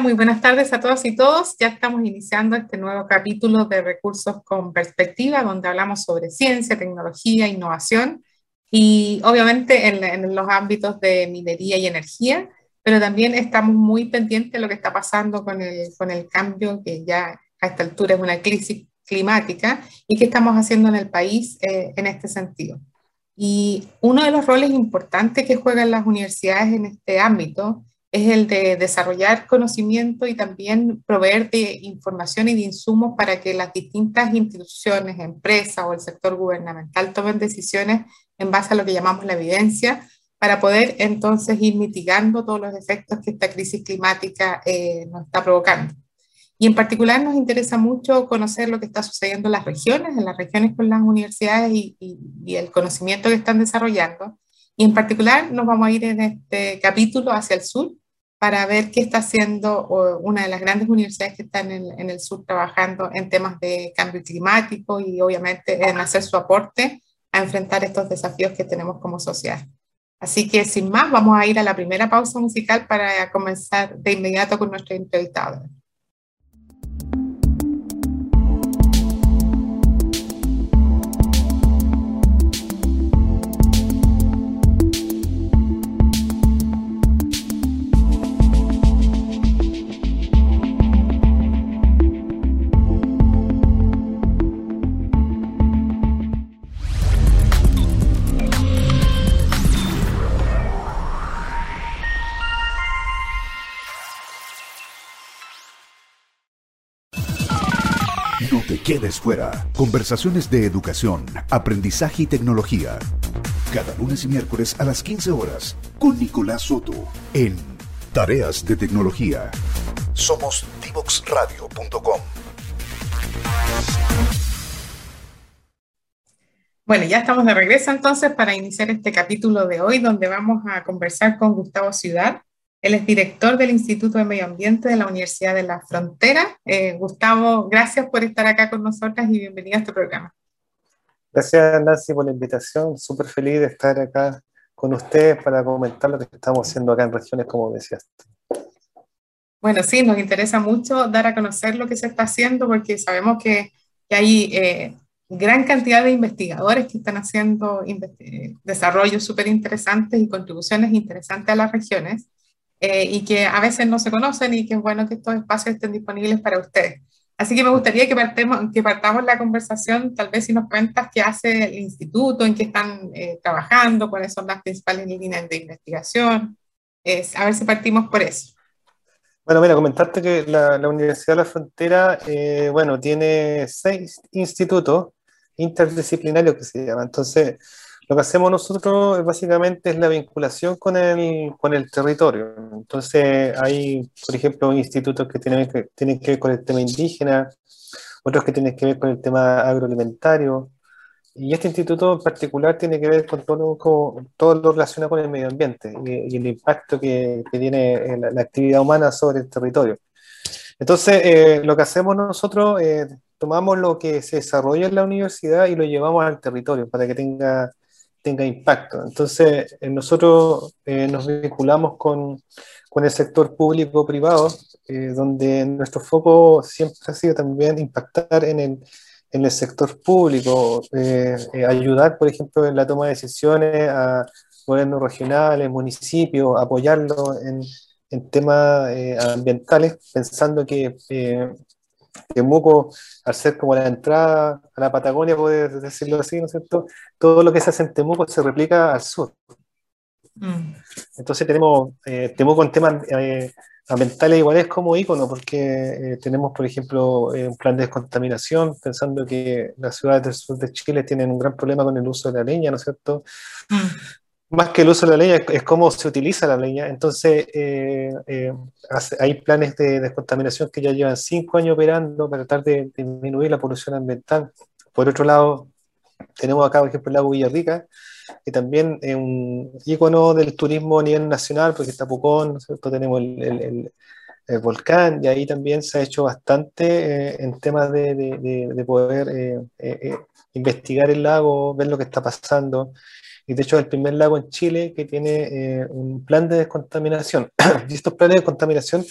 Muy buenas tardes a todas y todos. Ya estamos iniciando este nuevo capítulo de Recursos con Perspectiva, donde hablamos sobre ciencia, tecnología, innovación y obviamente en, los ámbitos de minería y energía, pero también estamos muy pendientes de lo que está pasando con el, con el cambio, que ya a esta altura es una crisis climática, y qué estamos haciendo en el país eh, en este sentido. Y uno de los roles importantes que juegan las universidades en este ámbito es el de desarrollar conocimiento y también proveer de información y de insumos para que las distintas instituciones, empresas o el sector gubernamental tomen decisiones en base a lo que llamamos la evidencia, para poder entonces ir mitigando todos los efectos que esta crisis climática eh, nos está provocando. Y en particular nos interesa mucho conocer lo que está sucediendo en las regiones, en las regiones con las universidades y, y el conocimiento que están desarrollando y en particular nos vamos a ir en este capítulo hacia el sur para ver qué está haciendo una de las grandes universidades que están en, el sur trabajando en temas de cambio climático y obviamente en hacer su aporte a enfrentar estos desafíos que tenemos como sociedad. Así que sin más, vamos a ir a la primera pausa musical para comenzar de inmediato con nuestro entrevistado. Fuera. Conversaciones de educación, aprendizaje y tecnología. Cada lunes y miércoles a las 15 horas con Nicolás Soto en Tareas de Tecnología. Somos divoxradio.com. Bueno, ya estamos de regreso entonces para iniciar este capítulo de hoy donde vamos a conversar con Gustavo Ciudad, él es director del Instituto de Medio Ambiente de la Universidad de la Frontera. Eh, Gustavo, gracias por estar acá con nosotras y bienvenido a este programa. Gracias, Nancy, por la invitación. Súper feliz de estar acá con ustedes para comentar lo que estamos haciendo acá en regiones, como decías. Bueno, sí, nos interesa mucho dar a conocer lo que se está haciendo porque sabemos que, que hay eh, gran cantidad de investigadores que están haciendo desarrollos súper interesantes y contribuciones interesantes a las regiones. Eh, y que a veces no se conocen y que es bueno que estos espacios estén disponibles para ustedes. Así que me gustaría que, partemos, que partamos la conversación, tal vez si nos cuentas qué hace el instituto, en qué están eh, trabajando, cuáles son las principales líneas de investigación. Es, a ver si partimos por eso. Bueno, mira, comentarte que la, la Universidad de la Frontera, eh, bueno, tiene seis institutos interdisciplinarios que se llaman. Entonces, lo que hacemos nosotros básicamente es la vinculación con el, con el territorio. Entonces hay, por ejemplo, institutos que tienen, que tienen que ver con el tema indígena, otros que tienen que ver con el tema agroalimentario, y este instituto en particular tiene que ver con todo lo, todo lo relacionado con el medio ambiente y, el impacto que, que tiene la, actividad humana sobre el territorio. Entonces, eh, lo que hacemos nosotros, eh, tomamos lo que se desarrolla en la universidad y lo llevamos al territorio para que tenga tenga impacto. Entonces, eh, nosotros eh, nos vinculamos con, con, el sector público-privado, eh, donde nuestro foco siempre ha sido también impactar en el, en el sector público, ayudar, por ejemplo, en la toma de decisiones a gobiernos regionales, municipios, apoyarlo en, en temas ambientales, pensando que Temuco, al ser como la entrada a la Patagonia, puedes decirlo así, ¿no es cierto? Todo lo que se hace en Temuco se replica al sur. Mm. Entonces tenemos eh, Temuco en temas eh, ambientales iguales como ícono, porque eh, tenemos, por ejemplo, un plan de descontaminación, pensando que las ciudades del sur de Chile tienen un gran problema con el uso de la leña, ¿no es cierto? Mm más que el uso de la leña, es, cómo se utiliza la leña. Entonces, eh, eh, hay planes de descontaminación que ya llevan cinco años operando para tratar de, disminuir la polución ambiental. Por otro lado, tenemos acá, por ejemplo, el lago Villarrica, que también es un ícono del turismo a nivel nacional, porque está Pucón, ¿no tenemos el, el, volcán, y ahí también se ha hecho bastante eh, en temas de, de, de poder investigar el lago, ver lo que está pasando y de hecho es el primer lago en Chile que tiene eh, un plan de descontaminación. y estos planes de descontaminación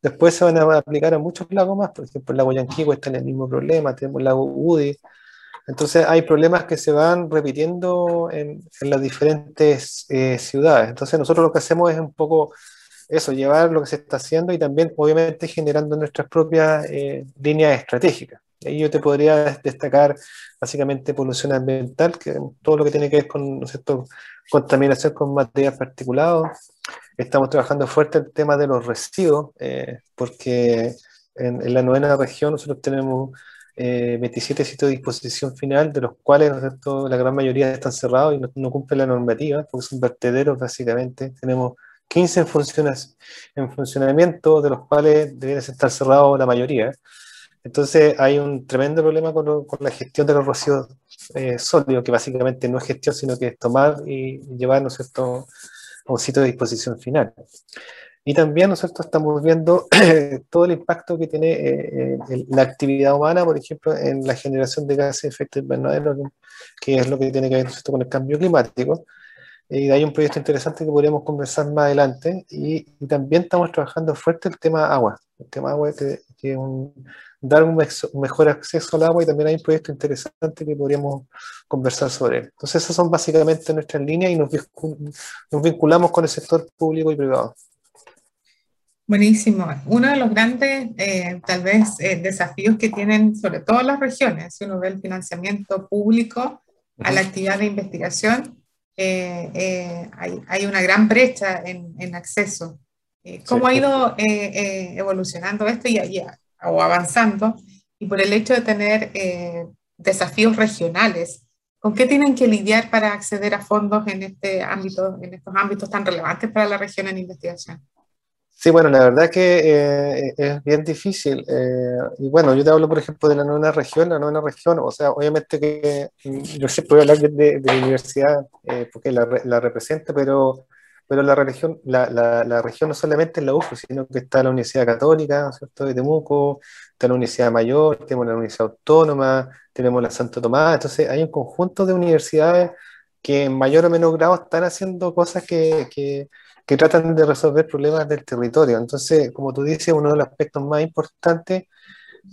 después se van a aplicar a muchos lagos más, por ejemplo, el lago Yanquihue está en el mismo problema, tenemos el lago Udi, entonces hay problemas que se van repitiendo en, las diferentes eh, ciudades. Entonces nosotros lo que hacemos es un poco eso, llevar lo que se está haciendo y también obviamente generando nuestras propias eh, líneas estratégicas. Ahí yo te podría destacar básicamente polución ambiental, que todo lo que tiene que ver con ¿no contaminación con material particulado. Estamos trabajando fuerte el tema de los residuos, eh, porque en, en, la novena región nosotros tenemos 27 eh, sitios de disposición final, de los cuales la gran mayoría están cerrados y no, cumplen la normativa, porque son vertederos básicamente. Tenemos 15 en, funciones, en funcionamiento, de los cuales deberían estar cerrados la mayoría. Entonces hay un tremendo problema con, la gestión de los residuos eh, sólidos, que básicamente no es gestión, sino que es tomar y llevar a un sitio de disposición final. Y también nosotros estamos viendo todo el impacto que tiene eh, eh, la actividad humana, por ejemplo, en la generación de gases de efecto invernadero, que es lo que tiene que ver con el cambio climático. Y hay un proyecto interesante que podríamos conversar más adelante. Y, también estamos trabajando fuerte el tema agua. El tema agua que, que un, dar un, mejor acceso al agua y también hay un proyecto interesante que podríamos conversar sobre él. Entonces esas son básicamente nuestras líneas y nos, nos vinculamos con el sector público y privado. Buenísimo. Uno de los grandes, eh, tal vez, eh, desafíos que tienen sobre todo las regiones, si uno ve el financiamiento público a la actividad de investigación, eh, hay, una gran brecha en, acceso. ¿Cómo ha ido evolucionando esto y, o avanzando? Y por el hecho de tener desafíos regionales, ¿con qué tienen que lidiar para acceder a fondos en, este ámbito, en estos ámbitos tan relevantes para la región en investigación? Sí, bueno, la verdad que eh, es bien difícil. Eh, y bueno, yo te hablo, por ejemplo, de la novena región. La novena región, o sea, obviamente que mm, yo siempre voy a hablar de, la universidad eh, porque la, la representa, pero, pero la, región, la, la, región no solamente es la UFO, sino que está la Universidad Católica, ¿cierto? de Temuco, está la Universidad Mayor, tenemos la Universidad Autónoma, tenemos la Santo Tomás. Entonces, hay un conjunto de universidades que en mayor o menor grado están haciendo cosas que, que tratan de resolver problemas del territorio. Entonces, como tú dices, uno de los aspectos más importantes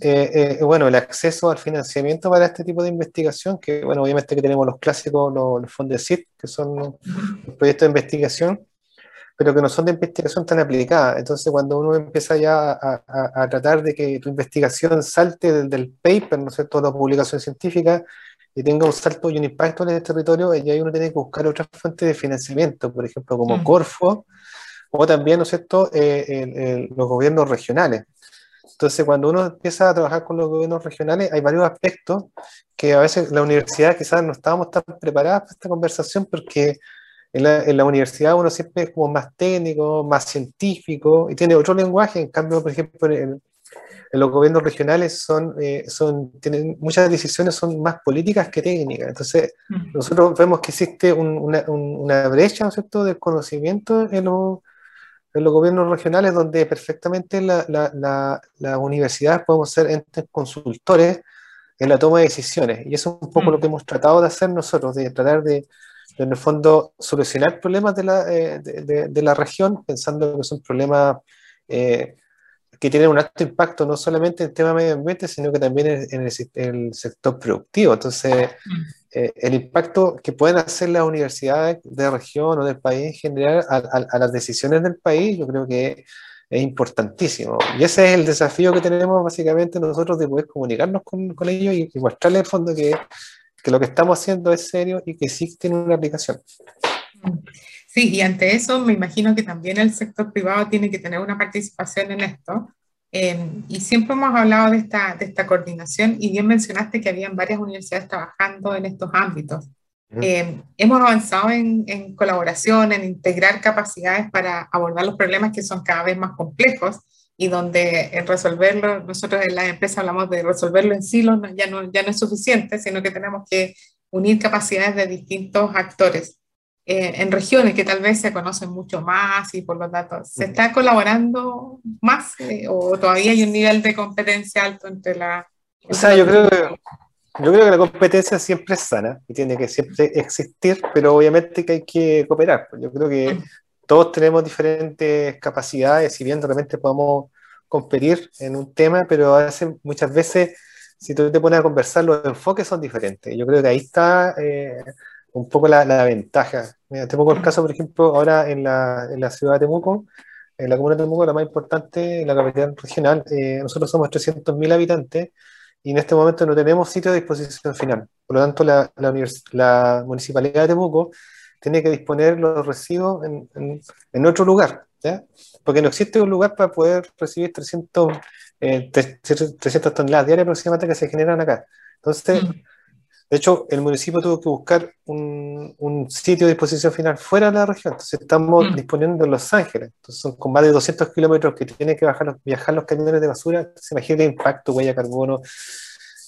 eh, eh, bueno, el acceso al financiamiento para este tipo de investigación, que bueno, obviamente que tenemos los clásicos, los, fondos de CIT, que son los, proyectos de investigación, pero que no son de investigación tan aplicada. Entonces, cuando uno empieza ya a, tratar de que tu investigación salte del, del paper, ¿no es cierto?, la publicación científica, y tenga un salto y un impacto en el territorio, y ahí uno tiene que buscar otras fuentes de financiamiento, por ejemplo, como mm. Corfo, o también, ¿no es cierto?, eh, los gobiernos regionales. Entonces, cuando uno empieza a trabajar con los gobiernos regionales, hay varios aspectos que a veces la universidad quizás no estábamos tan preparadas para esta conversación porque en la, en la, universidad uno siempre es como más técnico, más científico y tiene otro lenguaje. En cambio, por ejemplo, en, los gobiernos regionales son, eh, son, tienen muchas decisiones son más políticas que técnicas. Entonces, nosotros vemos que existe una, una, brecha, ¿no es cierto?, del conocimiento en los, en los gobiernos regionales donde perfectamente las la, la, universidades podemos ser entes consultores en la toma de decisiones. Y eso es un poco lo que hemos tratado de hacer nosotros, de tratar de, en el fondo, solucionar problemas de la, eh, de, la región, pensando que son problemas eh, que tienen un alto impacto no solamente en el tema medio ambiente, sino que también en, el, sector productivo. Entonces, eh, el impacto que pueden hacer las universidades de región o del país en general a, las decisiones del país, yo creo que es importantísimo. Y ese es el desafío que tenemos básicamente nosotros de poder comunicarnos con, con ellos y, y mostrarles en el fondo que, que lo que estamos haciendo es serio y que sí tiene una aplicación. Sí, y ante eso me imagino que también el sector privado tiene que tener una participación en esto. Em, y siempre hemos hablado de esta, de esta coordinación y bien mencionaste que habían varias universidades trabajando en estos ámbitos. Em, hemos avanzado en, en, colaboración, en integrar capacidades para abordar los problemas que son cada vez más complejos y donde en resolverlo, nosotros en la empresa hablamos de resolverlo en silos, ya, no, ya no es suficiente, sino que tenemos que unir capacidades de distintos actores. Eh, en regiones que tal vez se conocen mucho más y por los datos. ¿Se está colaborando más eh, o todavía hay un nivel de competencia alto entre la... O sea, yo creo, que, yo creo que la competencia siempre es sana y tiene que siempre existir, pero obviamente que hay que cooperar. Yo creo que todos tenemos diferentes capacidades, si bien realmente podemos competir en un tema, pero a veces, muchas veces, si tú te pones a conversar, los enfoques son diferentes. Yo creo que ahí está eh, un poco la, la ventaja. Mira, te pongo el caso, por ejemplo, ahora en la, en la ciudad de Temuco, en la comuna de Temuco, la más importante, la capital regional, eh, nosotros somos 300.000 habitantes y en este momento no tenemos sitio de disposición final. Por lo tanto, la, la, la municipalidad de Temuco tiene que disponer los residuos en, en, en otro lugar, ¿ya? porque no existe un lugar para poder recibir 300, eh, 300 toneladas diarias aproximadamente que se generan acá. Entonces, mm. de hecho, el municipio tuvo que buscar un, un, sitio de disposición final fuera de la región. Entonces, estamos mm. disponiendo en Los Ángeles. Entonces, son con más de 200 kilómetros que tienen que bajar los, viajar los camiones de basura. Se imagina el impacto, huella de carbono.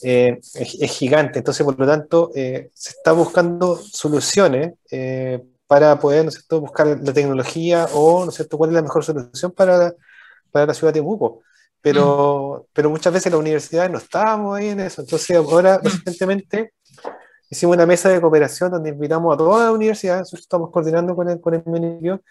Eh, es, es, gigante, entonces por lo tanto eh, se está buscando soluciones eh, para poder, ¿no es cierto?, buscar la tecnología o, ¿no es cierto?, cuál es la mejor solución para, para la ciudad de Temuco. Pero, mm. pero muchas veces las universidades no estábamos ahí en eso. Entonces, ahora, mm. recientemente, hicimos una mesa de cooperación donde invitamos a todas las universidades, estamos coordinando con el, con el ministerio,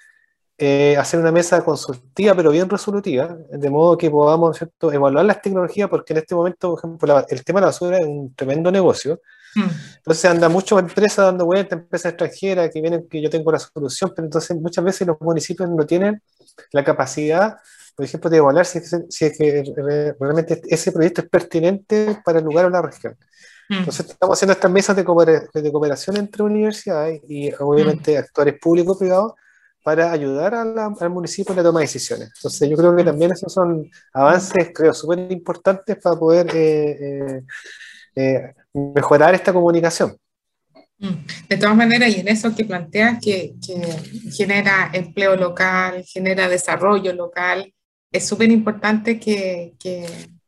eh, hacer una mesa consultiva, pero bien resolutiva, de modo que podamos ¿cierto? evaluar las tecnologías, porque en este momento, por ejemplo, la, el tema de la basura es un tremendo negocio. Mm. Entonces anda mucho empresas dando vueltas, empresas extranjeras que vienen que yo tengo la solución, pero entonces muchas veces los municipios no tienen la capacidad, por ejemplo, de evaluar si si es que realmente ese proyecto es pertinente para el lugar o la región. Mm. Entonces estamos haciendo estas mesas de, cooperación entre universidades y obviamente mm. actores públicos privados para ayudar a la, al municipio en la toma de decisiones. Entonces yo creo que también esos son avances, creo, súper importantes para poder eh, eh, eh, mejorar esta comunicación. Mm. De todas maneras, y en eso que planteas que, que genera empleo local, genera desarrollo local, es súper importante que, que,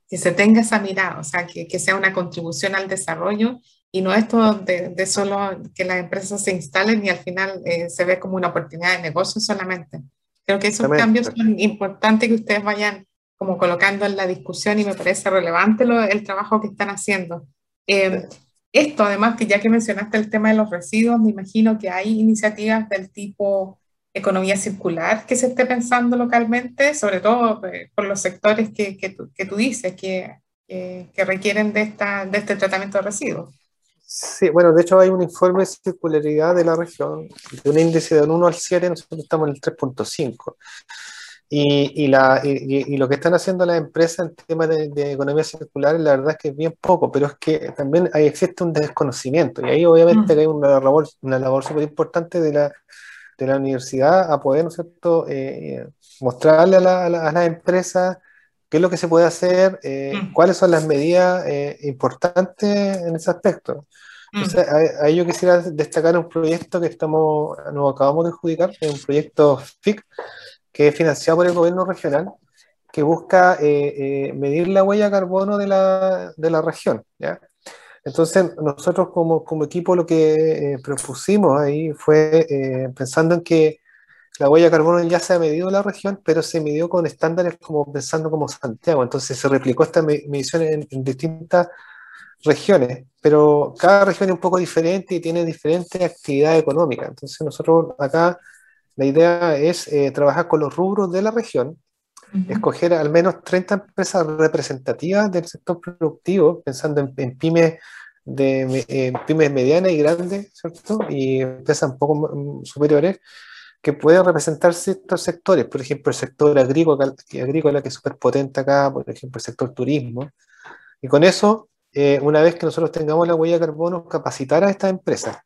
que, se tenga esa mirada, o sea, que, que, sea una contribución al desarrollo y no esto de, de solo que las empresas se instalen y al final eh, se ve como una oportunidad de negocio solamente. Creo que esos cambios son importantes que ustedes vayan como colocando en la discusión y me parece relevante lo, el trabajo que están haciendo. Eh, esto, además, que ya que mencionaste el tema de los residuos, me imagino que hay iniciativas del tipo economía circular que se esté pensando localmente, sobre todo eh, por los sectores que, que, tú, que tú dices que, que, requieren de, esta, de este tratamiento de residuos. Sí, bueno, de hecho hay un informe de circularidad de la región, de un índice del 1 al 7, nosotros estamos en el 3.5. Y, y, la, y, y, lo que están haciendo las empresas en temas de, de, economía circular, la verdad es que es bien poco, pero es que también ahí existe un desconocimiento. Y ahí obviamente mm. hay una labor, una labor súper importante de la, de la universidad a poder, ¿no es cierto?, eh, mostrarle a, la, a, la, a, las empresas qué es lo que se puede hacer, eh, mm. cuáles son las medidas eh, importantes en ese aspecto. Entonces, mm. ahí yo quisiera destacar un proyecto que estamos, nos acabamos de adjudicar, que es un proyecto FIC, que es financiado por el gobierno regional, que busca eh, eh, medir la huella de carbono de la, de la región. ¿ya? Entonces, nosotros como, como equipo lo que eh, propusimos ahí fue eh, pensando en que la huella de carbono ya se ha medido en la región, pero se midió con estándares como pensando como Santiago. Entonces se replicó esta medición en, en distintas regiones, pero cada región es un poco diferente y tiene diferentes actividades económicas. Entonces nosotros acá la idea es eh, trabajar con los rubros de la región, uh -huh. escoger al menos 30 empresas representativas del sector productivo, pensando en, en pymes, de, en pymes medianas y grandes, ¿cierto? Y empresas un poco superiores que pueden representar ciertos sectores, por ejemplo, el sector agrícola, agrícola que es súper potente acá, por ejemplo, el sector turismo. Y con eso, eh, una vez que nosotros tengamos la huella de carbono, capacitar a estas empresas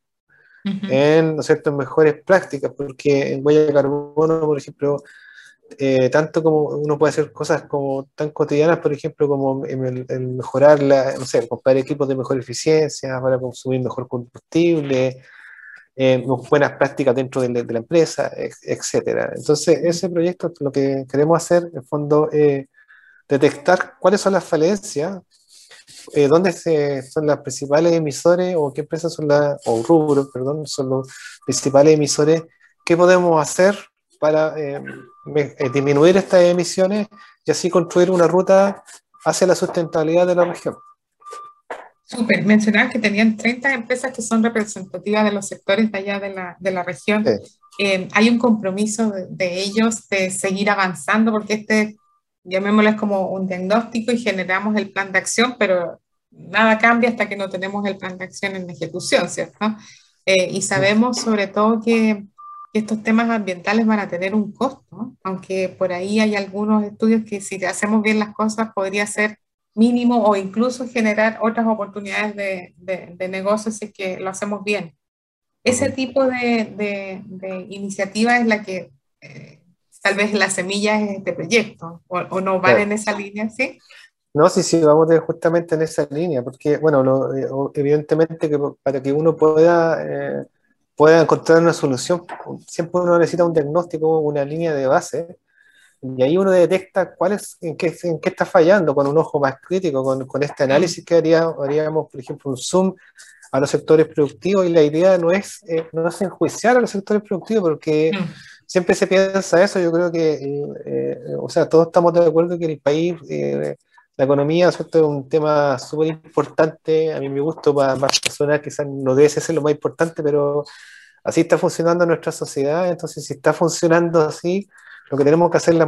en, ¿no cierto? en mejores prácticas, porque en huella de carbono, por ejemplo, eh, tanto como uno puede hacer cosas como tan cotidianas, por ejemplo, como el, el, mejorar, la, no sé, comprar equipos de mejor eficiencia para consumir mejor combustible, eh, buenas prácticas dentro de, de, la empresa, etcétera. Entonces, ese proyecto lo que queremos hacer, en fondo, eh, detectar cuáles son las falencias eh, dónde se, son las principales emisores o qué empresas son las, o rubros, perdón, son los principales emisores, qué podemos hacer para eh, eh, disminuir estas emisiones y así construir una ruta hacia la sustentabilidad de la región. Súper, mencionar que tenían 30 empresas que son representativas de los sectores de allá de la, de la región. Sí. Eh, hay un compromiso de, de, ellos de seguir avanzando porque este llamémosles como un diagnóstico y generamos el plan de acción, pero nada cambia hasta que no tenemos el plan de acción en ejecución, ¿cierto? Eh, y sabemos sobre todo que, estos temas ambientales van a tener un costo, aunque por ahí hay algunos estudios que si hacemos bien las cosas podría ser mínimo o incluso generar otras oportunidades de, de, negocios si que lo hacemos bien. Ese tipo de, de iniciativa es la que eh, tal vez la semilla es este proyecto, o, no van en esa línea, ¿sí? No, sí, sí, vamos justamente en esa línea, porque, bueno, eh, evidentemente que para que uno pueda, eh, pueda encontrar una solución, siempre uno necesita un diagnóstico, una línea de base, y ahí uno detecta cuál es, en, qué, en qué está fallando con un ojo más crítico, con, con este análisis que haría, haríamos, por ejemplo, un zoom a los sectores productivos, y la idea no es, eh, no es enjuiciar a los sectores productivos, porque... Mm. siempre se piensa eso, yo creo que, o sea, todos estamos de acuerdo que el país la economía es un tema súper importante, a mí me gusta para más personas, quizás no debe ser lo más importante, pero así está funcionando nuestra sociedad, entonces si está funcionando así, lo que tenemos que hacer la,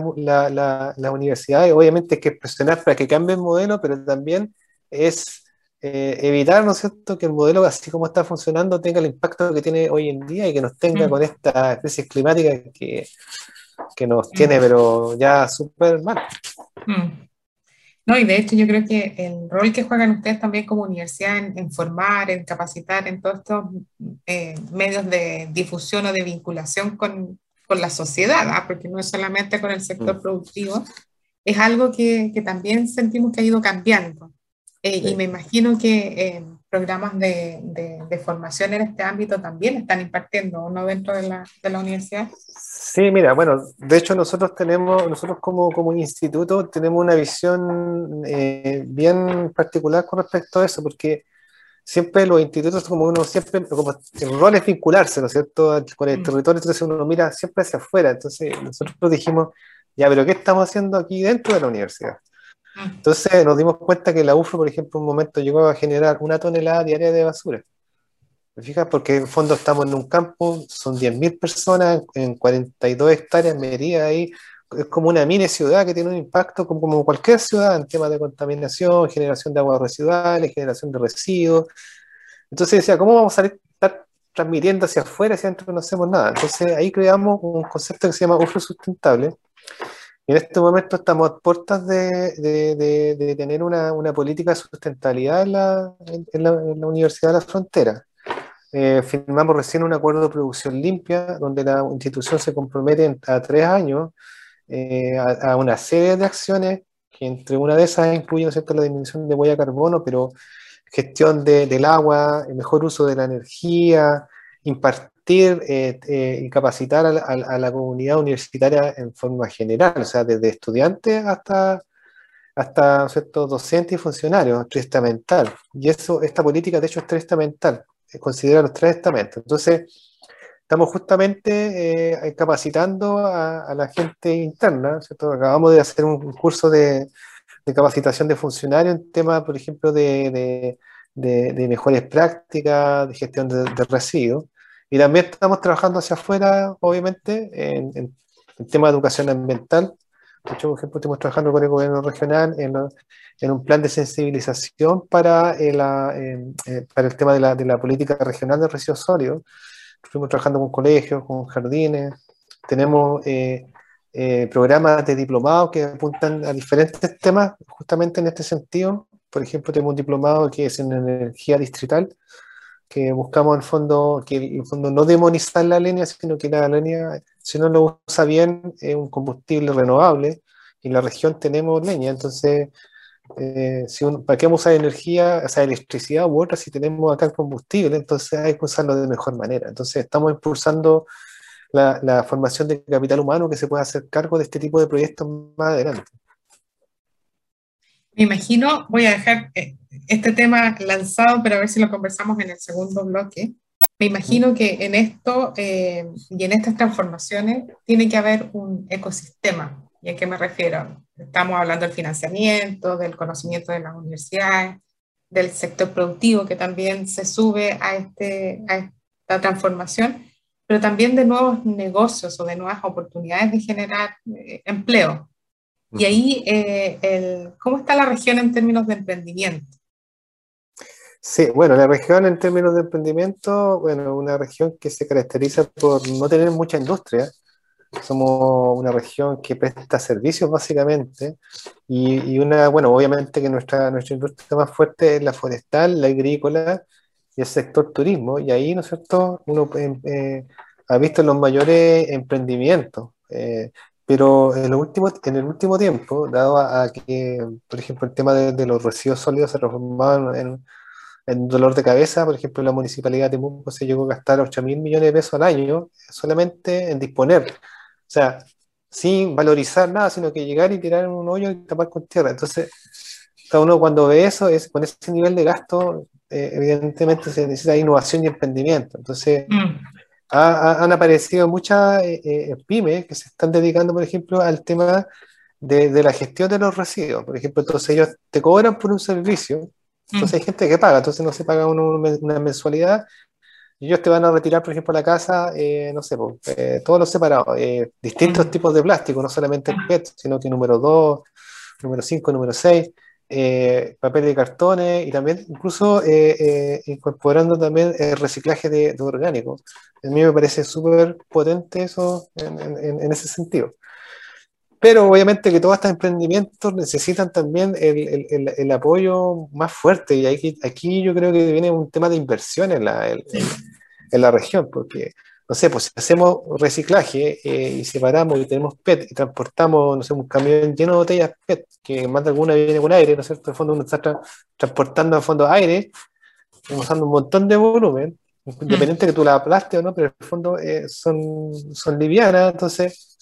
la, la, universidad, obviamente es que presionar para que cambie el modelo, pero también es eh, evitar, ¿no es cierto?, que el modelo así como está funcionando tenga el impacto que tiene hoy en día y que nos tenga mm. con esta crisis climática que, que nos tiene, mm. pero ya súper mal. Mm. No, y de hecho yo creo que el rol que juegan ustedes también como universidad en, formar, en capacitar, en todos estos eh, medios de difusión o de vinculación con, con la sociedad, ¿ah? porque no es solamente con el sector mm. productivo, es algo que, que, también sentimos que ha ido cambiando. Eh, y me imagino que eh, programas de, de, formación en este ámbito también están impartiendo, ¿no? Dentro de la, de la universidad. Sí, mira, bueno, de hecho nosotros tenemos, nosotros como, como instituto tenemos una visión eh, bien particular con respecto a eso, porque siempre los institutos, como uno siempre, como el rol es vincularse, ¿no es cierto?, con el mm. territorio, entonces uno mira siempre hacia afuera, entonces nosotros dijimos, ya, pero ¿qué estamos haciendo aquí dentro de la universidad? Mm. Entonces nos dimos cuenta que la UFRO, por ejemplo, en un momento llegó a generar una tonelada diaria de basura. ¿Me fijas? Porque en fondo estamos en un campo, son 10.000 personas en 42 hectáreas, medida ahí, es como una mini ciudad que tiene un impacto como, como cualquier ciudad en temas de contaminación, generación de aguas residuales, generación de residuos. Entonces decía, ¿cómo vamos a estar transmitiendo hacia afuera si adentro no hacemos nada? Entonces ahí creamos un concepto que se llama uso sustentable. Y en este momento estamos a puertas de, de, de, tener una, una, política de sustentabilidad en la, en la, en la Universidad de la Frontera. Eh, firmamos recién un acuerdo de producción limpia, donde la institución se compromete a tres años eh, a, una serie de acciones, que entre una de esas incluye ¿no cierto? la disminución de huella de carbono, pero gestión del agua, el mejor uso de la energía, impartir eh, y capacitar a la, comunidad universitaria en forma general, o sea, desde estudiantes hasta hasta ¿cierto? docentes y funcionarios, testamental. Y eso, esta política, de hecho, es testamental considera los tres estamentos. Entonces, estamos justamente eh, capacitando a, la gente interna, ¿cierto? Acabamos de hacer un curso de, capacitación de funcionarios en temas, por ejemplo, de, mejores prácticas, de gestión de, residuos. Y también estamos trabajando hacia afuera, obviamente, en, en, temas de educación ambiental. De hecho, por ejemplo, estamos trabajando con el gobierno regional en, en un plan de sensibilización para, eh, eh, eh, para el tema de la, de la, política regional de residuos sólidos. Estuvimos trabajando con colegios, con jardines, tenemos programas de diplomados que apuntan a diferentes temas justamente en este sentido. Por ejemplo, tenemos un diplomado que es en energía distrital, que buscamos en fondo, que en fondo no demonizar la leña, sino que la leña, si uno lo usa bien, es un combustible renovable. Y en la región tenemos leña, entonces eh, si ¿para qué usar energía, o sea, electricidad u otra si tenemos acá el combustible? Entonces hay que usarlo de mejor manera. Entonces estamos impulsando la, formación de capital humano que se pueda hacer cargo de este tipo de proyectos más adelante. Me imagino, voy a dejar eh, este tema lanzado, pero a ver si lo conversamos en el segundo bloque. Me imagino que en esto eh, y en estas transformaciones tiene que haber un ecosistema. ¿Y a qué me refiero? Estamos hablando del financiamiento, del conocimiento de las universidades, del sector productivo que también se sube a, este, esta transformación, pero también de nuevos negocios o de nuevas oportunidades de generar eh, empleo. Y ahí, eh, ¿cómo está la región en términos de emprendimiento? Sí, bueno, la región en términos de emprendimiento, bueno, una región que se caracteriza por no tener mucha industria. Somos una región que presta servicios básicamente y, una, bueno, obviamente que nuestra, nuestra industria más fuerte es la forestal, la agrícola y el sector turismo. Y ahí, ¿no es cierto?, uno eh, eh ha visto los mayores emprendimientos. Eh, pero en, lo último, en el último tiempo, dado a, que, por ejemplo, el tema de, los residuos sólidos se transformaba en, en, dolor de cabeza, por ejemplo, la municipalidad de Temuco se llegó a gastar 8 mil millones de pesos al año solamente en disponer. O sea, sin valorizar nada, sino que llegar y tirar en un hoyo y tapar con tierra. Entonces, cada uno cuando ve eso, es, con ese nivel de gasto, eh, evidentemente se necesita innovación y emprendimiento. Entonces, mm han aparecido muchas eh, eh, pymes que se están dedicando, por ejemplo, al tema de, la gestión de los residuos. Por ejemplo, entonces ellos te cobran por un servicio, entonces hay mm. gente que paga, entonces no se paga una mensualidad ellos te van a retirar, por ejemplo, a la casa, eh, no sé, todos los separados, distintos mm. tipos de plástico, no solamente el PET, sino que número 2, número 5, número 6 eh, papel de cartones y también incluso eh, eh, incorporando también el reciclaje de, de orgánicos. A mí me parece súper potente eso en, en, ese sentido. Pero obviamente que todos estos emprendimientos necesitan también el, el, el apoyo más fuerte y aquí, aquí yo creo que viene un tema de inversión en la, en, en la región, porque no sé, pues si hacemos reciclaje eh, y separamos y tenemos PET y transportamos, no sé, un camión lleno de botellas PET, que más de alguna viene con aire, ¿no es cierto? En fondo uno está transportando en fondo aire, usando un montón de volumen, independiente que tú la aplastes o no, pero en el fondo eh, son, son livianas, entonces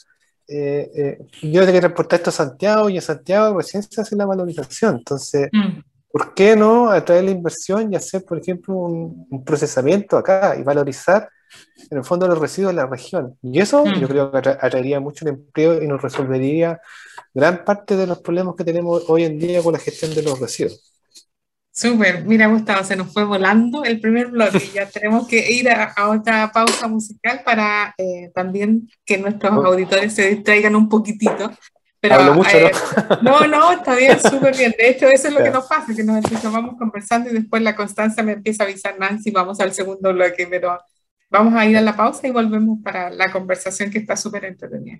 eh, yo tengo que transportar esto a Santiago y en Santiago recién se hace la valorización, entonces... Mm. ¿Por qué no atraer la inversión y hacer, por ejemplo, un, un procesamiento acá y valorizar en el fondo los residuos de la región. Y eso mm. yo creo que atraería mucho el empleo y nos resolvería gran parte de los problemas que tenemos hoy en día con la gestión de los residuos. Súper, mira Gustavo, se nos fue volando el primer bloque, ya tenemos que ir a, otra pausa musical para eh, también que nuestros auditores se distraigan un poquitito. Pero, Hablo mucho, eh, ¿no? ¿no? no, está bien, súper bien. De hecho, eso es lo que nos pasa, que nos vamos conversando y después la constancia me empieza a avisar Nancy, vamos al segundo bloque, pero Vamos a ir a la pausa y volvemos para la conversación que está súper entretenida.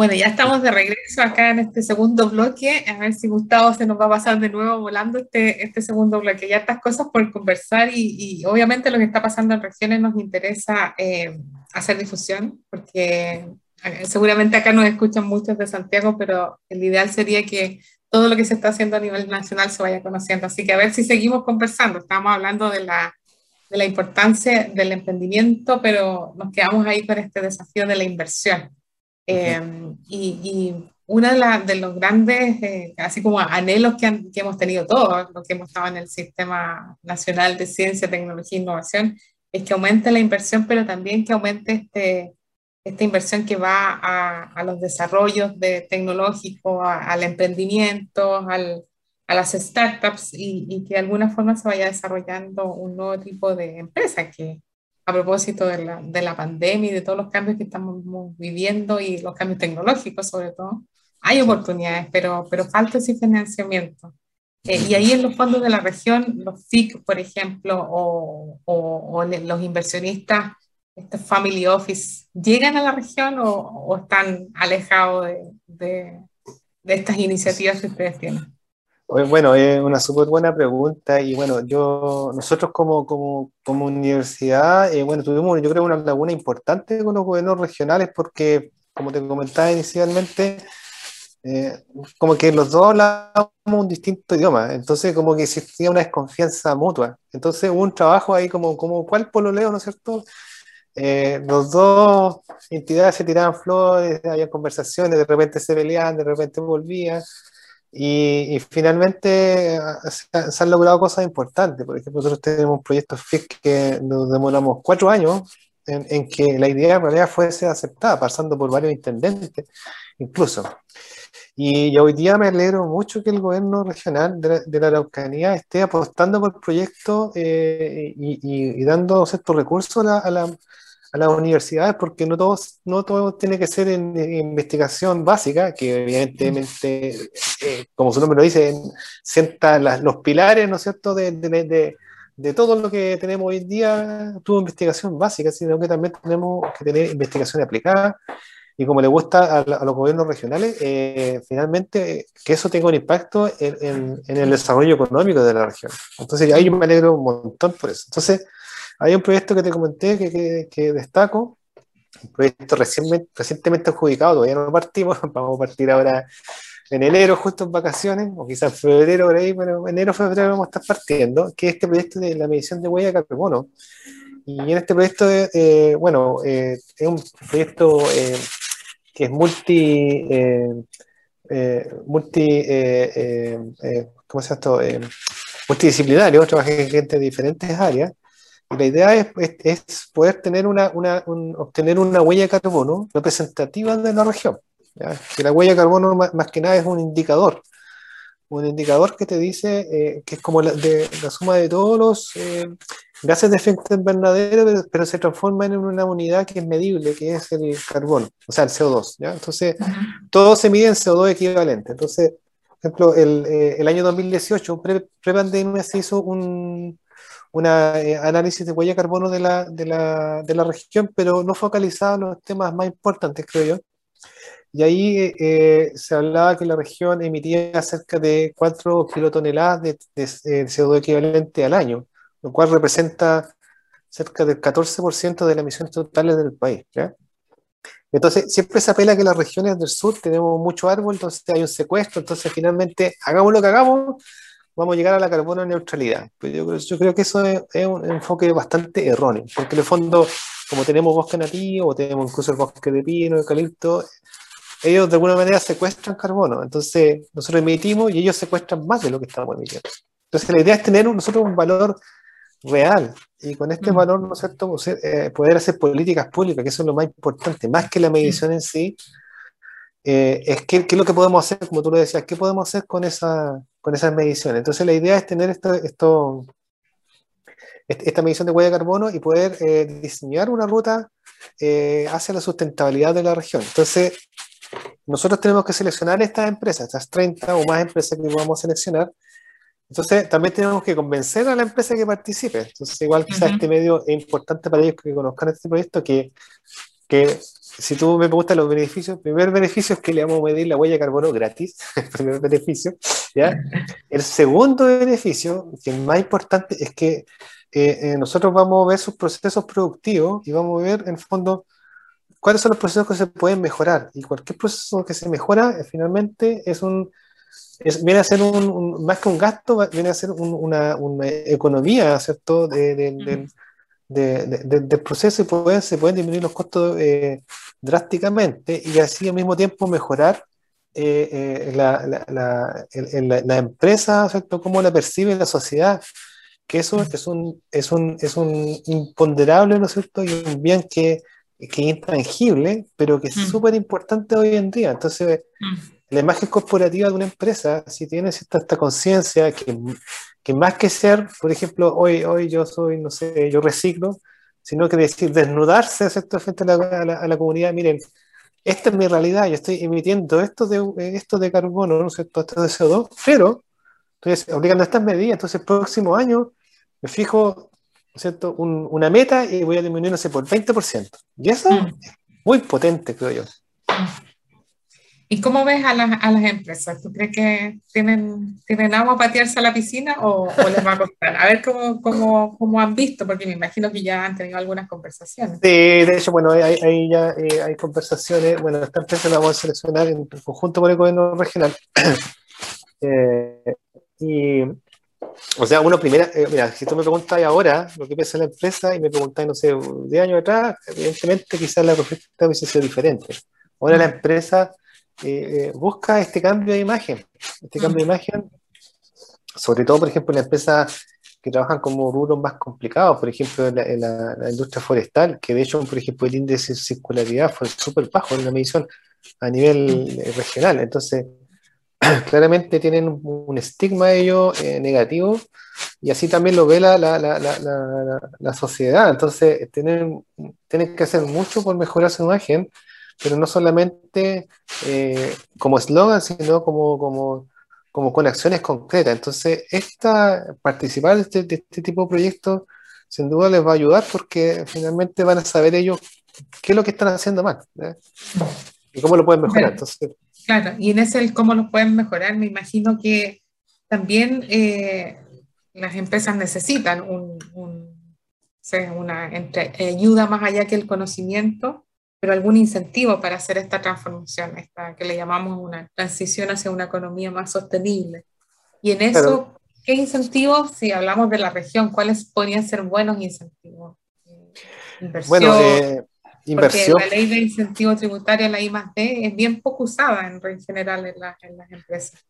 Bueno, ya estamos de regreso acá en este segundo bloque. A ver si Gustavo se nos va a pasar de nuevo volando este, este segundo bloque. Ya estas cosas por conversar y, obviamente lo que está pasando en regiones nos interesa eh, hacer difusión, porque eh, seguramente acá nos escuchan muchos de Santiago, pero el ideal sería que todo lo que se está haciendo a nivel nacional se vaya conociendo. Así que a ver si seguimos conversando. Estamos hablando de la, de la importancia del emprendimiento, pero nos quedamos ahí con este desafío de la inversión. Em, y, y de, de, los grandes, eh, así como anhelos que, que, hemos tenido todos, los que hemos estado en el Sistema Nacional de Ciencia, Tecnología e Innovación, es que aumente la inversión, pero también que aumente este, esta inversión que va a, a los desarrollos de tecnológicos, al emprendimiento, al, a las startups y, y, que de alguna forma se vaya desarrollando un nuevo tipo de empresa que, a propósito de la, de la pandemia y de todos los cambios que estamos viviendo y los cambios tecnológicos sobre todo, hay oportunidades, pero, pero falta ese financiamiento. Eh, y ahí en los fondos de la región, los FIC, por ejemplo, o, o, los inversionistas, este family office, ¿llegan a la región o, o están alejados de, de, de estas iniciativas que ustedes tienen? Bueno, es una súper buena pregunta y bueno, yo, nosotros como, como, como universidad, eh, bueno, tuvimos yo creo una laguna importante con los gobiernos regionales porque como te comentaba inicialmente, eh, como que los dos hablábamos un distinto idioma, entonces como que existía una desconfianza mutua. Entonces hubo un trabajo ahí como, como ¿cuál pololeo, no es cierto? Eh, los dos entidades se tiraban flores, había conversaciones, de repente se peleaban, de repente volvían. Y, finalmente ah, se, han logrado cosas importantes. Por ejemplo, nosotros tenemos un proyecto FIC que nos demoramos cuatro años en, que la idea en realidad fuese aceptada, pasando por varios intendentes incluso. Y hoy día me alegro mucho que el gobierno regional de la, Araucanía esté apostando por proyectos eh, y, y, dando ciertos recursos a la, a las universidades porque no todos no todo tiene que ser en, investigación básica, que evidentemente, eh, como su nombre lo dice, sienta los pilares, ¿no es cierto?, de, de, de, todo lo que tenemos hoy en día, tuvo investigación básica, sino que también tenemos que tener investigación aplicada. Y como le gusta a, los gobiernos regionales, eh, finalmente que eso tenga un impacto en, en, el desarrollo económico de la región. Entonces, ahí yo me alegro un montón por eso. Entonces, hay un proyecto que te comenté que, que, destaco, un proyecto recientemente adjudicado, todavía no partimos, vamos a partir ahora en enero, justo en vacaciones, o quizás en febrero por ahí, pero en enero, febrero vamos a estar partiendo, que es este proyecto de la medición de huella de carbono. Y en este proyecto, eh, bueno, eh, es un proyecto eh, que es multi, multi ¿cómo se llama esto? multidisciplinario, trabaja gente de diferentes áreas, la idea es, es, poder tener una, una obtener una huella de carbono representativa de la región. Que la huella de carbono más, que nada es un indicador. Un indicador que te dice eh, que es como la, de, la, suma de todos los eh, gases de efecto invernadero, pero, se transforma en una unidad que es medible, que es el carbono, o sea, el CO2. ¿ya? Entonces, todo se mide en CO2 equivalente. Entonces, por ejemplo, el, eh, el año 2018, pre-pandemia, pre se hizo un, un eh, análisis de huella de carbono de la, de, la, de la, región, pero no focalizado en los temas más importantes, creo yo. Y ahí eh, se hablaba que la región emitía cerca de 4 kilotoneladas de, de, CO2 equivalente al año, lo cual representa cerca del 14% de las emisiones totales del país. Entonces, siempre se apela que las regiones del sur tenemos mucho árbol, entonces hay un secuestro, entonces finalmente hagamos lo que hagamos, vamos a llegar a la carbono neutralidad. Pues yo, yo, creo que eso es, un enfoque bastante erróneo, porque en el fondo, como tenemos bosque nativo, o tenemos incluso el bosque de pino, eucalipto, ellos de alguna manera secuestran carbono. Entonces, nosotros emitimos y ellos secuestran más de lo que estamos emitiendo. Entonces, la idea es tener nosotros un valor real y con este valor, ¿no es cierto?, eh, poder hacer políticas públicas, que eso es lo más importante, más que la medición en sí, eh, es qué, es lo que podemos hacer, como tú lo decías, qué podemos hacer con, esa, con esas mediciones. Entonces la idea es tener esto, esto esta medición de huella de carbono y poder eh, diseñar una ruta eh, hacia la sustentabilidad de la región. Entonces, nosotros tenemos que seleccionar estas empresas, estas 30 o más empresas que a seleccionar. Entonces, también tenemos que convencer a la empresa que participe. Entonces, igual quizás este medio es importante para ellos que conozcan este proyecto, que, que si tú me preguntas los beneficios, el primer beneficio es que le vamos a medir la huella de carbono gratis, el primer beneficio, ¿ya? El segundo beneficio, que es más importante, es que eh, eh, nosotros vamos a ver sus procesos productivos y vamos a ver, en fondo, cuáles son los procesos que se pueden mejorar. Y cualquier proceso que se mejora, eh, finalmente, es un, viene a ser un, más que un gasto, viene a ser una, una, economía, ¿cierto?, de, de, del proceso y se pueden disminuir los costos eh, drásticamente y así al mismo tiempo mejorar eh, eh, la, la, la, empresa, cómo la percibe la sociedad, que eso es un, es un, es un imponderable, ¿no es cierto? Y un bien que, que es intangible, pero que es mm. súper importante hoy en día. Entonces, mm. La imagen corporativa de una empresa, si tiene esta, esta conciencia que que más que ser, por ejemplo, hoy, hoy yo soy, no sé, yo reciclo, sino que decir, desnudarse ¿cierto? frente a la, a, la, comunidad, miren, esta es mi realidad, yo estoy emitiendo esto de, esto de carbono, ¿no cierto? esto de CO2, pero estoy aplicando estas medidas, entonces el próximo año me fijo, cierto? una meta y voy a disminuir, no sé, por 20%. Y eso mm. es muy potente, creo yo. ¿Y cómo ves a las, a las empresas? ¿Tú crees que tienen, tienen agua para tirarse a la piscina o, o les va a costar? A ver cómo, cómo, cómo, han visto, porque me imagino que ya han tenido algunas conversaciones. Sí, de hecho, bueno, ahí, ya eh, hay conversaciones. Bueno, esta empresa la vamos a seleccionar en conjunto con el gobierno regional. eh, y, o sea, uno primera, eh, mira, si tú me preguntas ahora lo que piensa la empresa y me preguntas, no sé, 10 años atrás, evidentemente quizás la respuesta hubiese sido diferente. Ahora la empresa eh, eh, busca este cambio de imagen. Este cambio de imagen, sobre todo, por ejemplo, en las empresas que trabajan como rubros más complicados, por ejemplo, en la, industria forestal, que de hecho, por ejemplo, el índice de circularidad fue súper bajo en la medición a nivel eh, regional. Entonces, claramente tienen un, estigma ellos negativo y así también lo ve la, la, la sociedad. Entonces, tienen, tienen que hacer mucho por mejorar su imagen pero no solamente eh, como eslogan, sino como, como, como, con acciones concretas. Entonces, esta, participar de este, de este, tipo de proyectos sin duda les va a ayudar porque finalmente van a saber ellos qué es lo que están haciendo mal y cómo lo pueden mejorar. Entonces, claro, y en ese cómo lo pueden mejorar, me imagino que también eh, las empresas necesitan un, una ayuda más allá que el conocimiento pero algún incentivo para hacer esta transformación, esta que le llamamos una transición hacia una economía más sostenible. Y en eso, ¿qué incentivos, si hablamos de la región, cuáles podrían ser buenos incentivos? Eh, inversión. Bueno, eh, inversión. Porque la ley de incentivo tributario, la I más D, es bien poco usada en, general en, en, las empresas.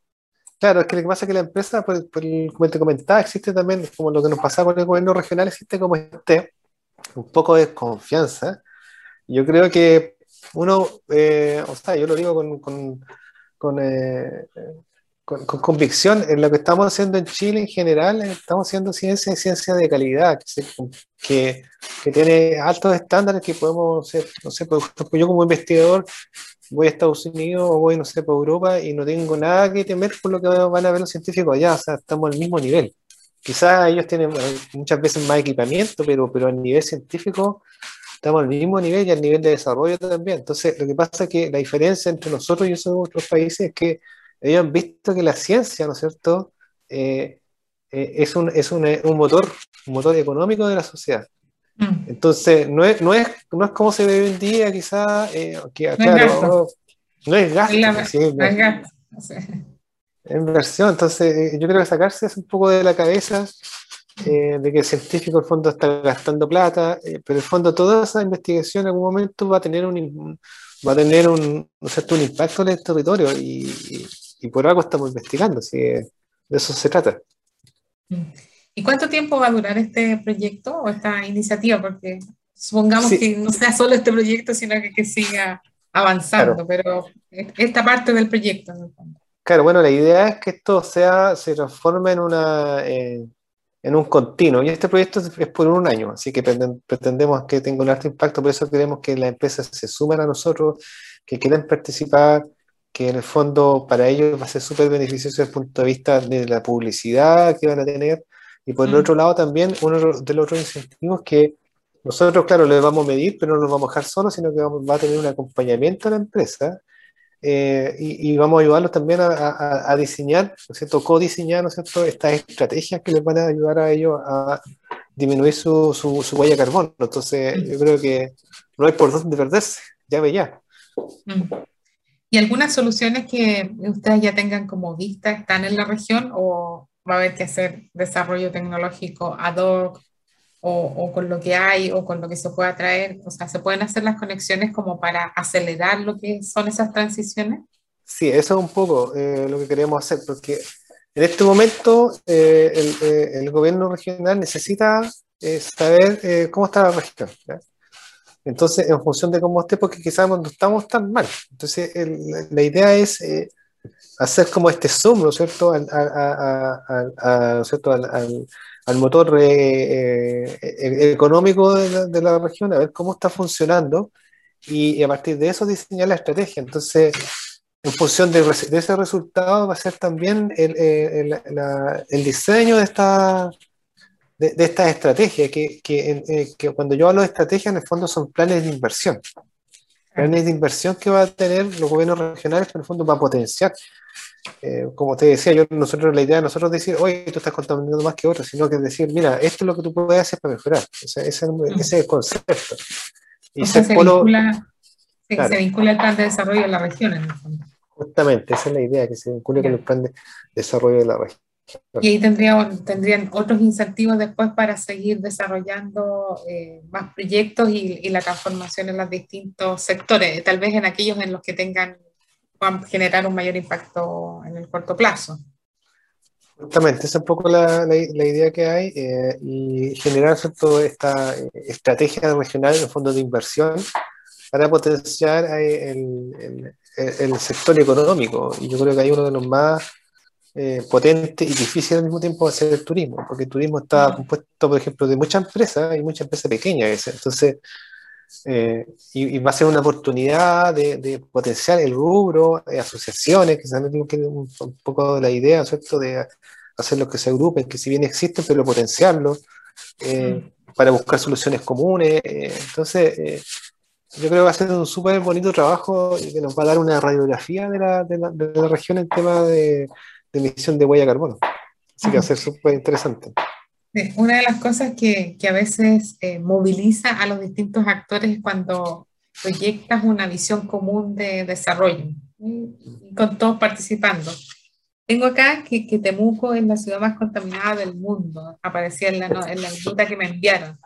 Claro, es que lo que pasa es que la empresa, por, como te comentaba, existe también, como lo que nos pasa con el gobierno regional, existe como este, un poco de desconfianza yo creo que uno, eh, o sea, yo lo digo con, con, con, eh, con, convicción, en lo que estamos haciendo en Chile en general, estamos haciendo ciencia y ciencia de calidad, que, que, tiene altos estándares que podemos no sé, ejemplo, yo como investigador voy a Estados Unidos o voy, no sé, por Europa y no tengo nada que temer por lo que van a ver los científicos allá, o sea, estamos al mismo nivel. Quizás ellos tienen muchas veces más equipamiento, pero, pero a nivel científico estamos al mismo nivel y al nivel de desarrollo también. Entonces, lo que pasa es que la diferencia entre nosotros y esos otros países es que ellos han visto que la ciencia, ¿no es cierto?, eh, eh, es, un, es un, un, motor, un motor económico de la sociedad. Mm. Entonces, no es, no, es, no es como se ve hoy en día, quizás, eh, que, no, claro, no, es gasto. es gasto. Es inversión. Entonces, yo creo que sacarse es un poco de la cabeza eh, de que el científico en el fondo está gastando plata, eh, pero en el fondo toda esa investigación en algún momento va a tener un, va a tener un, un impacto en el territorio y, y, por algo estamos investigando, así de eso se trata. ¿Y cuánto tiempo va a durar este proyecto o esta iniciativa? Porque supongamos que no sea solo este proyecto, sino que, que siga avanzando, pero esta parte del proyecto. Claro, bueno, la idea es que esto sea, se transforme en una, eh, en un continuo. Y este proyecto es por un año, así que pretendemos que tenga un alto impacto, por eso queremos que las empresas se sumen a nosotros, que quieran participar, que en el fondo para ellos va a ser súper beneficioso desde el punto de vista de la publicidad que van a tener. Y por el mm. otro lado también, uno de los otros incentivos que nosotros, claro, le vamos a medir, pero no nos vamos a dejar solos, sino que va a tener un acompañamiento a la empresa eh, y, vamos a ayudarlos también a, diseñar, ¿no es cierto? Co-diseñar, ¿no es cierto? Estas estrategias que les van a ayudar a ellos a disminuir su, su, huella de carbono. Entonces, yo creo que no hay por dónde perderse, ya ve ya. Mm. ¿Y algunas soluciones que ustedes ya tengan como vista están en la región o va a haber que hacer desarrollo tecnológico ad hoc o, con lo que hay o con lo que se pueda traer? O sea, ¿se pueden hacer las conexiones como para acelerar lo que son esas transiciones? Sí, eso es un poco eh, lo que queremos hacer, porque en este momento eh, el, eh, el, gobierno regional necesita saber cómo está la región. Entonces, en función de cómo esté, porque quizás no estamos tan mal. Entonces, la idea es hacer como este zoom, ¿no es cierto?, al, ¿no es cierto? al al motor eh, eh, eh, económico de la, región, a ver cómo está funcionando y, a partir de eso diseñar la estrategia. Entonces, en función de, ese resultado va a ser también el, el, diseño de esta, de, esta estrategia, que, que, que, cuando yo hablo de estrategia, en el fondo son planes de inversión. Planes de inversión que va a tener los gobiernos regionales, en el fondo va a potenciar. Eh, como te decía, yo nosotros la idea de nosotros decir, oye, tú estás contaminando más que otros, sino que decir, mira, esto es lo que tú puedes hacer para mejorar. ese, es el concepto. Y se, vincula, se vincula el plan de desarrollo de la región en el fondo. Justamente, esa es la idea, que se vincule con el plan de desarrollo de la región. Y ahí tendrían, tendrían otros incentivos después para seguir desarrollando eh, más proyectos y, la transformación en los distintos sectores, tal vez en aquellos en los que tengan, puedan generar un mayor impacto en el corto plazo. Justamente, esa es un poco la, la, idea que hay eh, y generar toda esta eh, estrategia regional en fondos de inversión para potenciar el, el, el, sector económico. Y yo creo que hay uno de los más eh, potente y difícil al mismo tiempo hacer el turismo, porque el turismo está compuesto, por ejemplo, de muchas empresas y muchas empresas pequeñas. Entonces, eh, y, va a ser una oportunidad de, potenciar el rubro, eh, asociaciones, que también que un, un poco la idea, ¿cierto?, de hacer lo que se agrupen, que si bien existen, pero potenciarlo para buscar soluciones comunes. entonces, yo creo que va a ser un súper bonito trabajo y que nos va a dar una radiografía de la, de la, de la región en tema de, de emisión de huella de carbono. Así que va a ser súper interesante. Una de las cosas que, que a veces eh, moviliza a los distintos actores es cuando proyectas una visión común de desarrollo, con todos participando. Tengo acá que, que, Temuco es la ciudad más contaminada del mundo, aparecía en la, en la nota que me enviaron.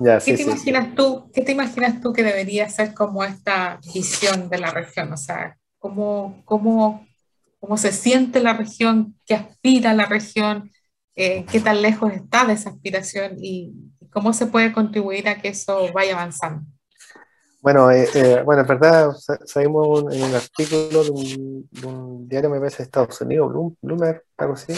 Ya, ¿Qué, te imaginas tú, ¿Qué te imaginas tú que debería ser como esta visión de la región? O sea, ¿cómo, cómo cómo se siente la región, qué aspira la región, eh, qué tan lejos está de esa aspiración y cómo se puede contribuir a que eso vaya avanzando. Bueno, eh, eh, bueno, en verdad salimos en un artículo de un, diario, me parece, de Estados Unidos, Bloomberg, algo así,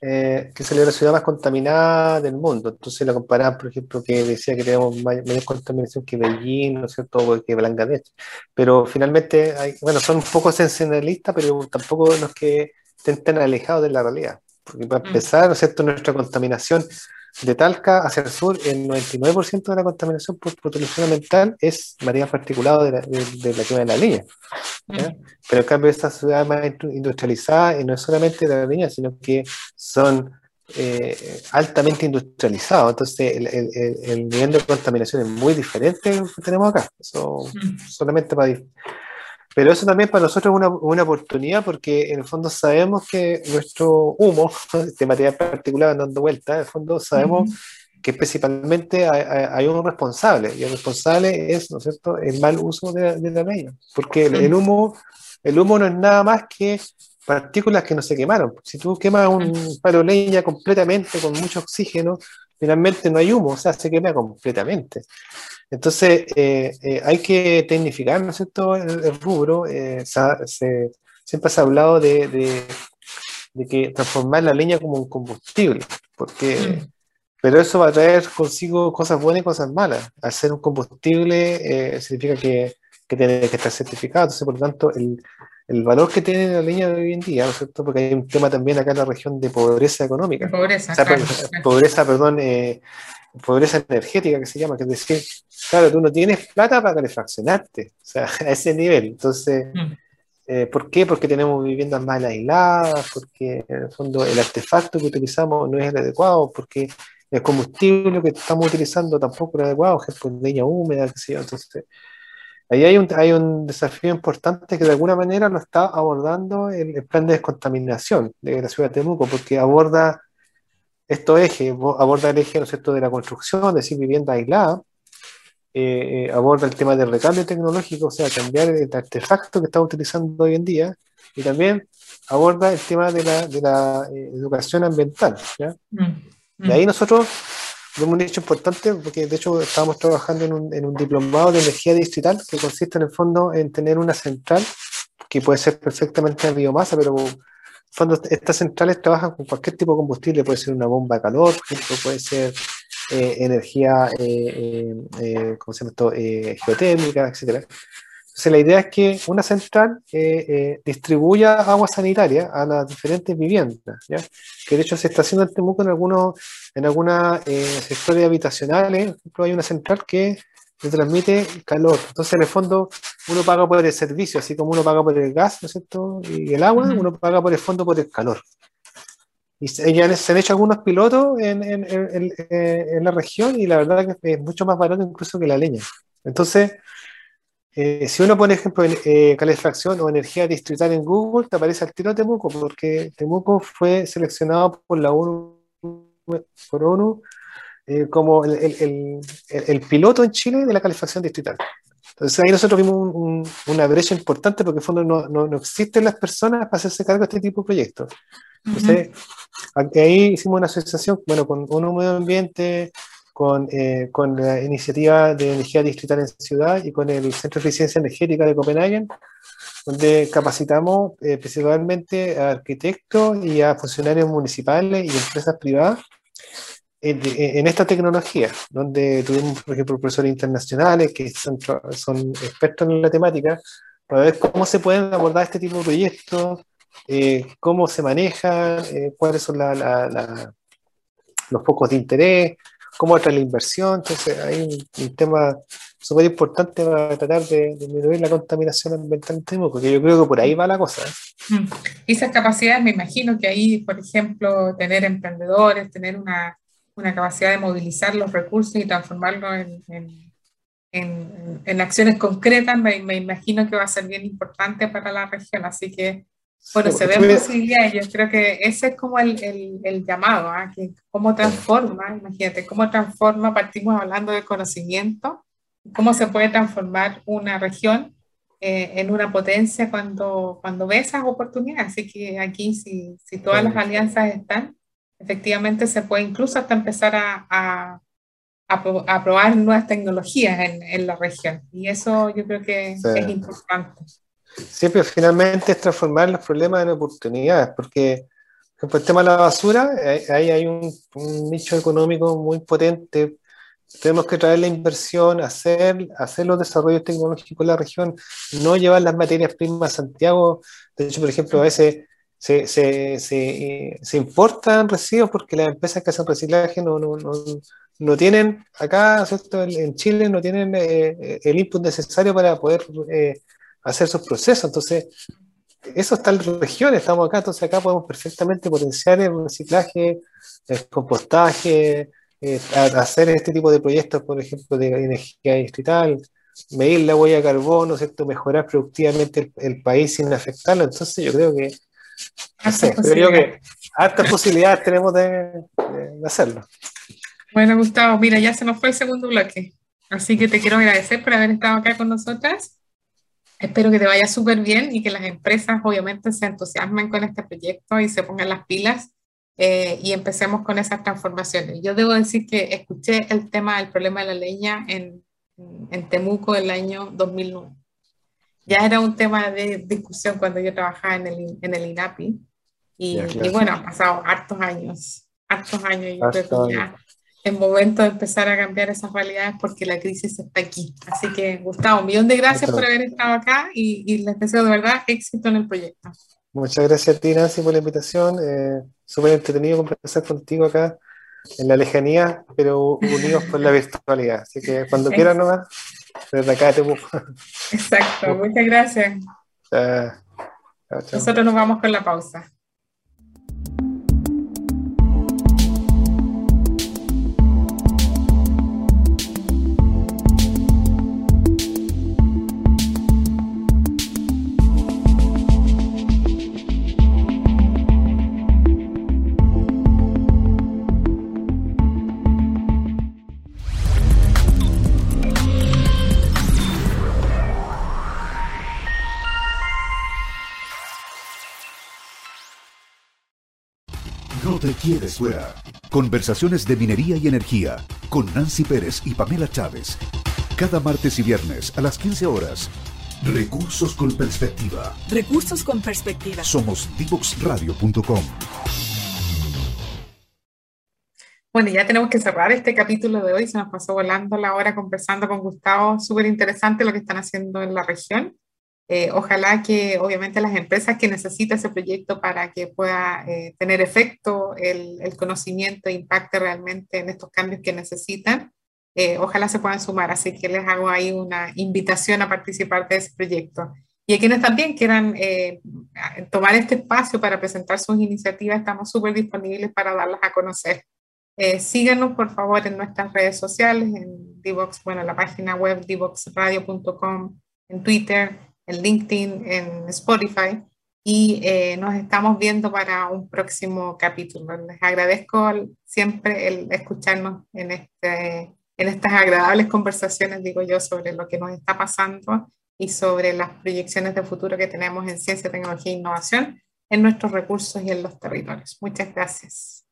eh, que salió la ciudad más contaminada del mundo. Entonces la comparan, por ejemplo, que decía que tenemos mayor contaminación que Beijing, ¿no es cierto?, que Bangladesh. Pero finalmente, hay, bueno, son un poco sensacionalistas, pero tampoco los que estén tan alejados de la realidad. Porque para mm. empezar, ¿no es cierto?, nuestra contaminación de Talca hacia el sur, el 99% de la contaminación por polución ambiental es materia particulada de la, de, la quema de la línea. Mm. Pero en cambio, esta ciudad más industrializada, y no es solamente de la línea, sino que son eh, altamente industrializados. Entonces, el, el, el, nivel de contaminación es muy diferente que tenemos acá. Eso mm. solamente para pero eso también para nosotros es una, una, oportunidad porque en el fondo sabemos que nuestro humo, de material particular dando vuelta, en el fondo sabemos que principalmente hay, un responsable y el responsable es, ¿no es cierto?, el mal uso de, la leña. Porque el, humo, el humo no es nada más que partículas que no se quemaron. Si tú quemas un palo de leña completamente con mucho oxígeno, finalmente no hay humo, o sea, se quema completamente. Entonces, eh, eh, hay que tecnificar, ¿no es cierto?, el, rubro. Eh, siempre se ha hablado de, que transformar la leña como un combustible, porque, mm. pero eso va a traer consigo cosas buenas y cosas malas. Al ser un combustible, significa que, que tiene que estar certificado. Entonces, por lo tanto, el, el valor que tiene la leña de hoy en día, ¿no es cierto? Porque hay un tema también acá en la región de pobreza económica. Pobreza, pobreza, perdón, pobreza energética que se llama, que es decir, claro, tú no tienes plata para calefaccionarte, o sea, a ese nivel. Entonces, mm. eh, ¿por qué? Porque tenemos viviendas mal aisladas, porque en el fondo el artefacto que utilizamos no es el adecuado, porque el combustible que estamos utilizando tampoco es el adecuado, ejemplo, leña húmeda, qué sé yo. Entonces, ahí hay un, hay un desafío importante que de alguna manera lo está abordando el, el plan de descontaminación de la ciudad de Temuco, porque aborda estos ejes, aborda el eje ¿no es cierto? de la construcción, es decir, vivienda aislada, eh, eh, aborda el tema del recambio tecnológico, o sea, cambiar el artefacto que estamos utilizando hoy en día, y también aborda el tema de la, de la eh, educación ambiental. ¿ya? Mm, Y ahí mm. nosotros vemos un hecho importante, porque de hecho estábamos trabajando en un, en un diplomado de energía distrital que consiste en el fondo en tener una central que puede ser perfectamente de biomasa, pero estas centrales trabajan con cualquier tipo de combustible, puede ser una bomba de calor, puede ser eh, energía, eh, eh, ¿cómo se llama esto? geotérmica, etc. Entonces la idea es que una central distribuya agua sanitaria a las diferentes viviendas, ¿ya? que de hecho se está haciendo en Temuco en algunos en algunas sectores habitacionales, por ejemplo hay una central que le transmite calor. Entonces en el fondo uno paga por el servicio, así como uno paga por el gas, ¿no es cierto? Y el agua, uno paga por el fondo por el calor. Y se, ya se han hecho algunos pilotos en, en- en- en- eh, en la región y la verdad que es mucho más barato incluso que la leña. Entonces, eh, si uno pone, ejemplo, en, eh, calefacción o energía distrital en Google, te aparece al tiro Temuco, porque Temuco fue seleccionado por la ONU, por ONU eh, como el, el- el- el- el piloto en Chile de la calefacción distrital. Entonces ahí nosotros vimos un- un- una brecha importante porque en fondo no, no, no existen las personas para hacerse cargo de este tipo de proyectos. Entonces, a- ahí hicimos una asociación, bueno, con UNO Medio Ambiente, con, eh, con la iniciativa de energía distrital en ciudad y con el Centro de Eficiencia Energética de Copenhague, donde capacitamos eh, principalmente a arquitectos y a funcionarios municipales y empresas privadas en, en esta tecnología, donde tuvimos, por ejemplo, profesores internacionales que son, son expertos en la temática, para ver cómo se pueden abordar este tipo de proyectos, eh, cómo se manejan, eh, cuáles son la- la- la- los focos de interés, cómo atrae la inversión. Entonces, hay un, un tema súper importante para tratar de, disminuir la contaminación ambiental en Temuco, porque yo creo que por ahí va la cosa. ¿eh? Mm. Esas capacidades, me imagino que ahí, por ejemplo, tener emprendedores, tener una, una capacidad de movilizar los recursos y transformarlos en, en, en- en acciones concretas, me, me imagino que va a ser bien importante para la región. Así que, bueno, Sí, se ven posibilidades. Yo creo que ese es como el, el, el llamado, ¿ah? que cómo transforma, imagínate, cómo transforma, partimos hablando de conocimiento, cómo se puede transformar una región eh, en una potencia cuando, cuando ve esas oportunidades. Así que aquí, si, si todas las alianzas están, efectivamente se puede incluso hasta empezar a, a, a pro- a probar nuevas tecnologías en, en la región. Y eso yo creo que Sí. es importante. siempre finalmente es transformar los problemas en oportunidades, porque por ejemplo, el tema de la basura, ahí ahí hay un, un nicho económico muy potente. Tenemos que traer la inversión, hacer, hacer los desarrollos tecnológicos en la región, no llevar las materias primas a Santiago. De hecho, por ejemplo, a veces se, se, importan residuos porque las empresas que hacen reciclaje no, no, no, no tienen, acá en Chile, no tienen eh, el input necesario para poder eh, hacer sus procesos. Entonces, eso está en la región, estamos acá, entonces acá podemos perfectamente potenciar el reciclaje, el compostaje, eh, hacer este tipo de proyectos, por ejemplo, de energía distrital, medir la huella de carbono, ¿cierto? mejorar productivamente el país sin afectarlo. Entonces, yo creo que, no sé, Hartas creo yo posibilidades. que hartas posibilidades tenemos de, de- hacerlo. Bueno, Gustavo, mira, ya se nos fue el segundo bloque. Así que te quiero agradecer por haber estado acá con nosotras. Espero que te vaya súper bien y que las empresas obviamente se entusiasmen con este proyecto y se pongan las pilas eh, y empecemos con esas transformaciones. Yo debo decir que escuché el tema del problema de la leña en, en Temuco el año 2009. Ya era un tema de discusión cuando yo trabajaba en el, en el INAPI y, claro. y bueno, han pasado hartos años, hartos años y yo creo que ya es momento de empezar a cambiar esas realidades porque la crisis está aquí. Así que, Gustavo, un millón de gracias por haber estado acá y, y les deseo de verdad éxito en el proyecto. Muchas gracias a ti, Nancy, por la invitación. Eh, Súper entretenido conversar contigo acá en la lejanía, pero unidos por la virtualidad. Así que cuando quieras nomás, desde acá te busco. Exacto, muchas gracias. Chao, chao, chao. Nosotros nos vamos con la pausa. Quedes fuera. Conversaciones de minería y energía con Nancy Pérez y Pamela Chávez. Cada martes y viernes a las 15 horas. Recursos con perspectiva. Recursos con perspectiva. Somos divoxradio.com. Bueno, ya tenemos que cerrar este capítulo de hoy. Se nos pasó volando la hora conversando con Gustavo. Súper interesante lo que están haciendo en la región. Eh, ojalá que obviamente las empresas que necesitan ese proyecto para que pueda eh, tener efecto el, el, conocimiento impacte realmente en estos cambios que necesitan, eh, ojalá se puedan sumar. Así que les hago ahí una invitación a participar de ese proyecto. Y a quienes también quieran eh, tomar este espacio para presentar sus iniciativas, estamos súper disponibles para darlas a conocer. Eh, síganos por favor en nuestras redes sociales, en Divox, bueno, la página web divoxradio.com, en Twitter, en LinkedIn, en Spotify y eh, nos estamos viendo para un próximo capítulo. Les agradezco siempre el escucharnos en, este, en estas agradables conversaciones, digo yo, sobre lo que nos está pasando y sobre las proyecciones de futuro que tenemos en ciencia, tecnología e innovación en nuestros recursos y en los territorios. Muchas gracias.